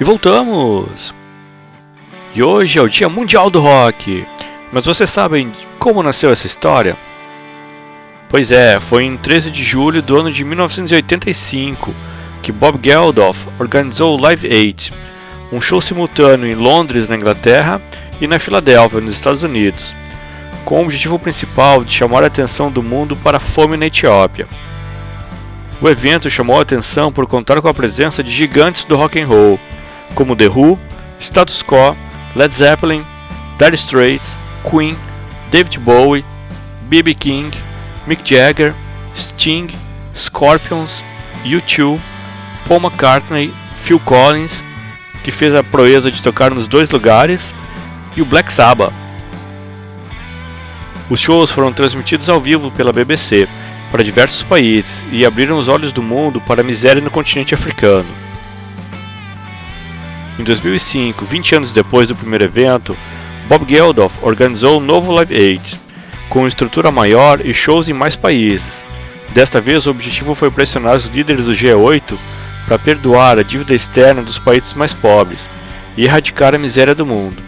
E voltamos! E hoje é o Dia Mundial do Rock. Mas vocês sabem como nasceu essa história? Pois é, foi em 13 de julho do ano de 1985 que Bob Geldof organizou o Live Aid, um show simultâneo em Londres, na Inglaterra, e na Filadélfia, nos Estados Unidos, com o objetivo principal de chamar a atenção do mundo para a fome na Etiópia. O evento chamou a atenção por contar com a presença de gigantes do rock and roll, como The Who, Status Quo, Led Zeppelin, Dire Straits, Queen, David Bowie, B.B. King, Mick Jagger, Sting, Scorpions, U2, Paul McCartney, Phil Collins, que fez a proeza de tocar nos dois lugares, e o Black Sabbath. Os shows foram transmitidos ao vivo pela BBC para diversos países e abriram os olhos do mundo para a miséria no continente africano. Em 2005, 20 anos depois do primeiro evento, Bob Geldof organizou um novo Live Aid, com estrutura maior e shows em mais países. Desta vez, o objetivo foi pressionar os líderes do G8 para perdoar a dívida externa dos países mais pobres e erradicar a miséria do mundo.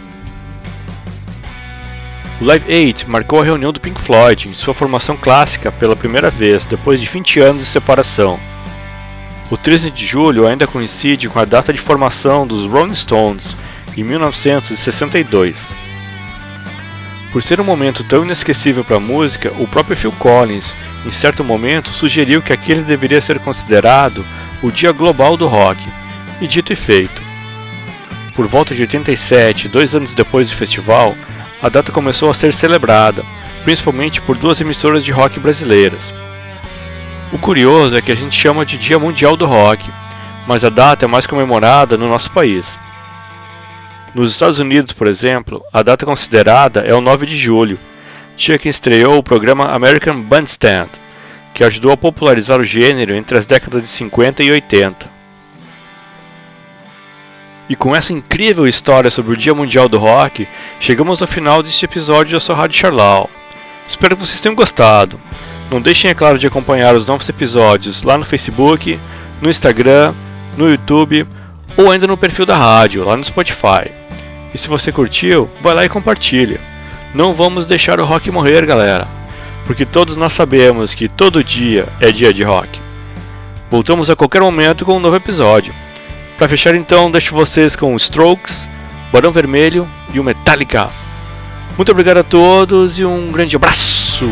O Live Aid marcou a reunião do Pink Floyd em sua formação clássica pela primeira vez depois de 20 anos de separação. O 13 de julho ainda coincide com a data de formação dos Rolling Stones, em 1962. Por ser um momento tão inesquecível para a música, o próprio Phil Collins, em certo momento, sugeriu que aquele deveria ser considerado o Dia Global do Rock, e dito e feito. Por volta de 87, dois anos depois do festival, a data começou a ser celebrada, principalmente por duas emissoras de rock brasileiras, o curioso é que a gente chama de Dia Mundial do Rock, mas a data é mais comemorada no nosso país. Nos Estados Unidos, por exemplo, a data considerada é o 9 de julho, dia que estreou o programa American Bandstand, que ajudou a popularizar o gênero entre as décadas de 50 e 80. E com essa incrível história sobre o Dia Mundial do Rock, chegamos ao final deste episódio da sua Rádio Charlau. Espero que vocês tenham gostado. Não deixem, é claro, de acompanhar os novos episódios lá no Facebook, no Instagram, no YouTube ou ainda no perfil da rádio, lá no Spotify. E se você curtiu, vai lá e compartilha. Não vamos deixar o rock morrer, galera, porque todos nós sabemos que todo dia é dia de rock. Voltamos a qualquer momento com um novo episódio. Para fechar então, deixo vocês com Strokes, Barão Vermelho e o Metallica. Muito obrigado a todos e um grande abraço!